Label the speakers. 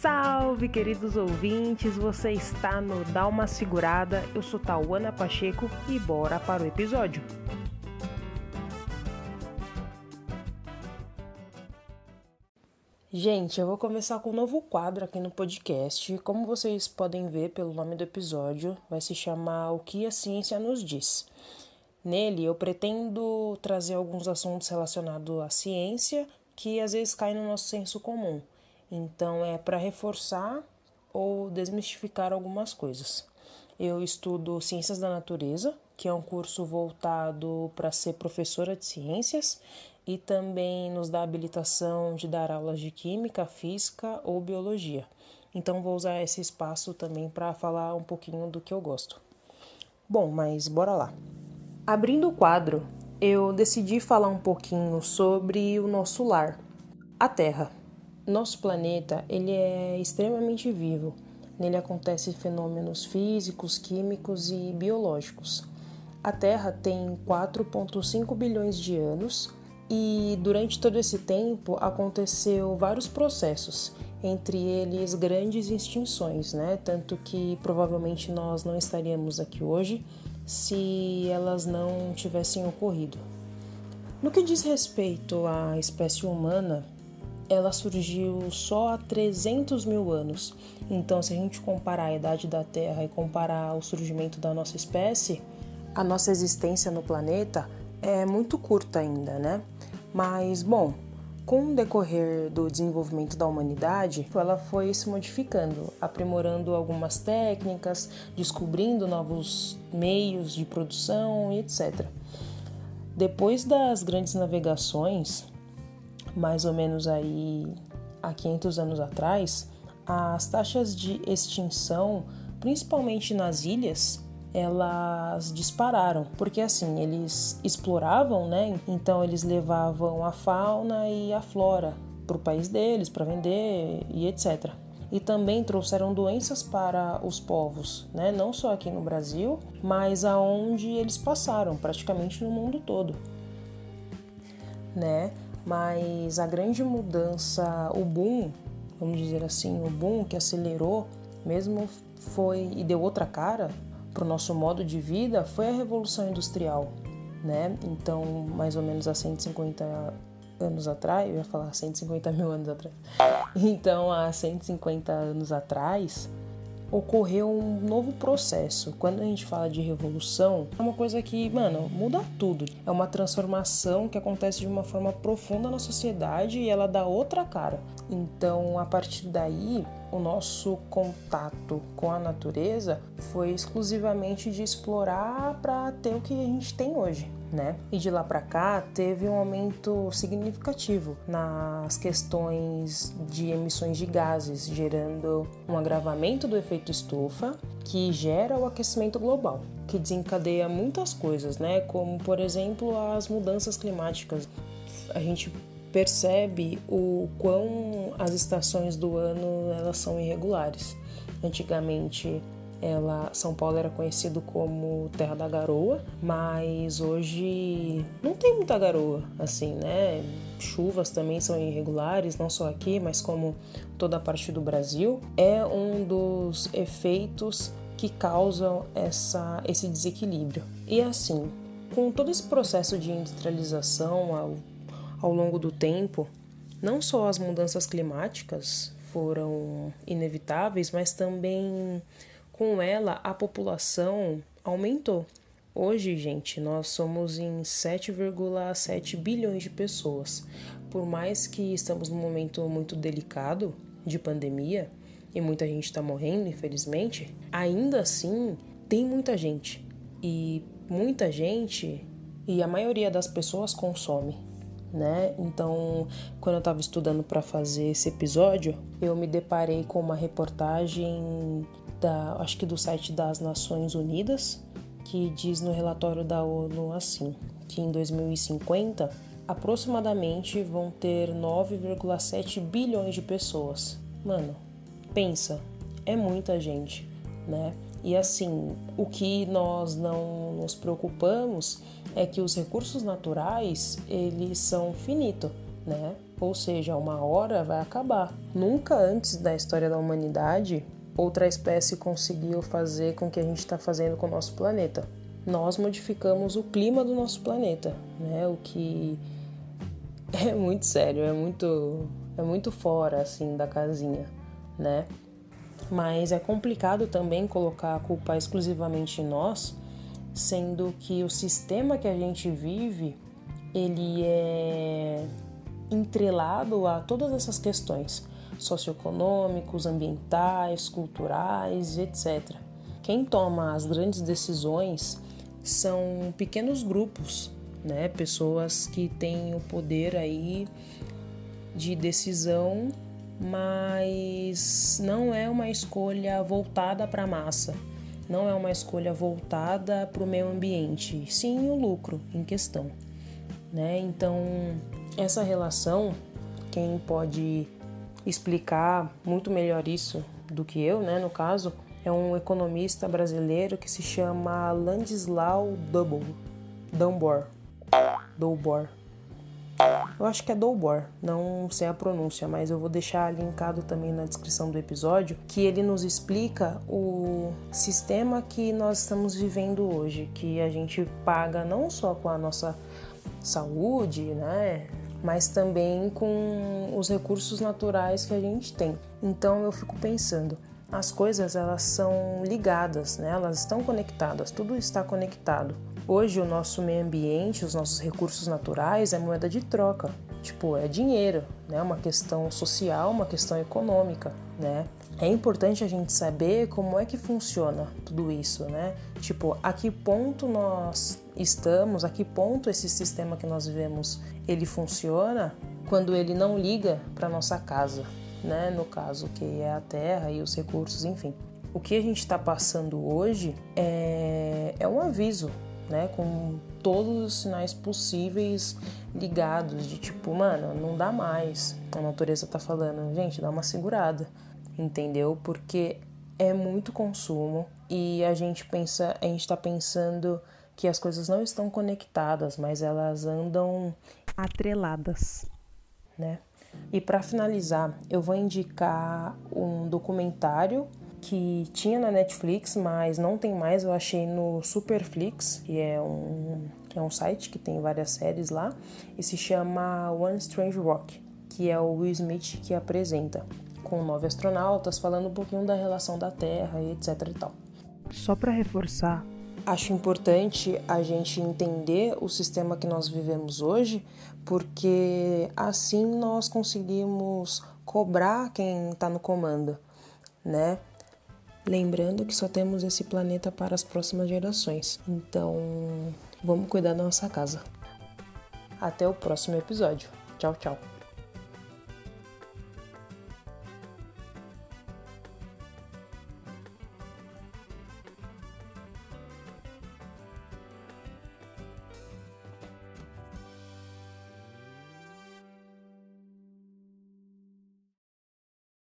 Speaker 1: Salve, queridos ouvintes! Você está no Dá uma Segurada. Eu sou Tauana Pacheco e bora para o episódio. Gente, eu vou começar com um novo quadro aqui no podcast. Como vocês podem ver pelo nome do episódio, vai se chamar O que a Ciência nos Diz. Nele, eu pretendo trazer alguns assuntos relacionados à ciência que às vezes caem no nosso senso comum. Então, é para reforçar ou desmistificar algumas coisas. Eu estudo Ciências da Natureza, que é um curso voltado para ser professora de ciências e também nos dá habilitação de dar aulas de química, física ou biologia. Então vou usar esse espaço também para falar um pouquinho do que eu gosto. Bom, mas bora lá. Abrindo o quadro, eu decidi falar um pouquinho sobre o nosso lar, a Terra. Nosso planeta, ele é extremamente vivo. Nele acontecem fenômenos físicos, químicos e biológicos. A Terra tem 4,5 bilhões de anos e durante todo esse tempo aconteceu vários processos, entre eles grandes extinções, né? Tanto que provavelmente nós não estaríamos aqui hoje se elas não tivessem ocorrido. No que diz respeito à espécie humana, ela surgiu só há 300 mil anos. Então, se a gente comparar a idade da Terra e comparar o surgimento da nossa espécie, a nossa existência no planeta é muito curta ainda, né? Mas, bom, com o decorrer do desenvolvimento da humanidade, ela foi se modificando, aprimorando algumas técnicas, descobrindo novos meios de produção e etc. Depois das grandes navegações, mais ou menos aí há 500 anos atrás, as taxas de extinção, principalmente nas ilhas, elas dispararam, porque assim, eles exploravam, né? Então eles levavam a fauna e a flora para o país deles para vender e etc. E também trouxeram doenças para os povos, né? Não só aqui no Brasil, mas aonde eles passaram, praticamente no mundo todo, né? Mas a grande mudança, o boom, vamos dizer assim, o boom que acelerou mesmo foi e deu outra cara para o nosso modo de vida foi a Revolução Industrial, né? Então, mais ou menos há 150 anos atrás, eu ia falar 150 mil anos atrás. Então, há 150 anos atrás, ocorreu um novo processo. Quando a gente fala de revolução, é uma coisa que, mano, muda tudo. É uma transformação que acontece de uma forma profunda na sociedade e ela dá outra cara. Então, a partir daí, o nosso contato com a natureza foi exclusivamente de explorar para ter o que a gente tem hoje. Né? E de lá para cá teve um aumento significativo nas questões de emissões de gases, gerando um agravamento do efeito estufa, que gera o aquecimento global, que desencadeia muitas coisas, né? Como por exemplo as mudanças climáticas. A gente percebe o quão as estações do ano elas são irregulares. Antigamente, ela, São Paulo era conhecido como Terra da Garoa, mas hoje não tem muita garoa, assim, né? Chuvas também são irregulares, não só aqui, mas como toda a parte do Brasil. É um dos efeitos que causam essa, esse desequilíbrio. E assim, com todo esse processo de industrialização, ao longo do tempo, não só as mudanças climáticas foram inevitáveis, mas também com ela a população aumentou. Hoje, gente, nós somos em 7,7 bilhões de pessoas. Por mais que estamos num momento muito delicado de pandemia e muita gente está morrendo, infelizmente, ainda assim tem muita gente. E muita gente e a maioria das pessoas consome né? Então, quando eu estava estudando para fazer esse episódio, eu me deparei com uma reportagem da, acho que do site das Nações Unidas, que diz no relatório da ONU assim, que em 2050 aproximadamente vão ter 9,7 bilhões de pessoas. Mano, pensa, é muita gente, né? E assim, o que nós não nos preocupamos é que os recursos naturais, eles são finitos, né? Ou seja, uma hora vai acabar. Nunca antes da história da humanidade outra espécie conseguiu fazer com que a gente está fazendo com o nosso planeta. Nós modificamos o clima do nosso planeta, né? O que é muito sério, é muito, é muito fora assim da casinha, né? Mas é complicado também colocar a culpa exclusivamente em nós, sendo que o sistema que a gente vive ele é entrelado a todas essas questões socioeconômicos, ambientais, culturais, etc. Quem toma as grandes decisões são pequenos grupos, né? Pessoas que têm o poder aí de decisão, mas não é uma escolha voltada para a massa, não é uma escolha voltada para o meio ambiente, sim o lucro em questão, né? Então essa relação, quem pode explicar muito melhor isso do que eu, né? No caso, é um economista brasileiro que se chama Landislau Double, Dunbar. Doubor. Eu acho que é Doubor, não sei a pronúncia, mas eu vou deixar linkado também na descrição do episódio que ele nos explica o sistema que nós estamos vivendo hoje, que a gente paga não só com a nossa saúde, né, mas também com os recursos naturais que a gente tem. Então eu fico pensando, as coisas elas são ligadas, né? Elas estão conectadas, tudo está conectado. Hoje o nosso meio ambiente, os nossos recursos naturais é moeda de troca. Tipo, é dinheiro, né? Uma questão social, uma questão econômica, né? É importante a gente saber como é que funciona tudo isso, né? Tipo, a que ponto nós estamos, a que ponto esse sistema que nós vivemos ele funciona quando ele não liga para nossa casa, né? No caso que é a terra e os recursos, enfim. O que a gente está passando hoje é, é um aviso, né? Com todos os sinais possíveis ligados de tipo, mano, não dá mais. A natureza tá falando, gente, dá uma segurada, entendeu? Porque é muito consumo e a gente pensa, a gente tá pensando que as coisas não estão conectadas, mas elas andam atreladas, né? E para finalizar, eu vou indicar um documentário que tinha na Netflix, mas não tem mais, eu achei no Superflix, que é um, que é um site que tem várias séries lá, e se chama One Strange Rock, que é o Will Smith que apresenta, com nove astronautas, falando um pouquinho da relação da Terra e etc e tal. Só para reforçar, acho importante a gente entender o sistema que nós vivemos hoje, porque assim nós conseguimos cobrar quem está no comando, né? Lembrando que só temos esse planeta para as próximas gerações, então vamos cuidar da nossa casa. Até o próximo episódio. Tchau, tchau.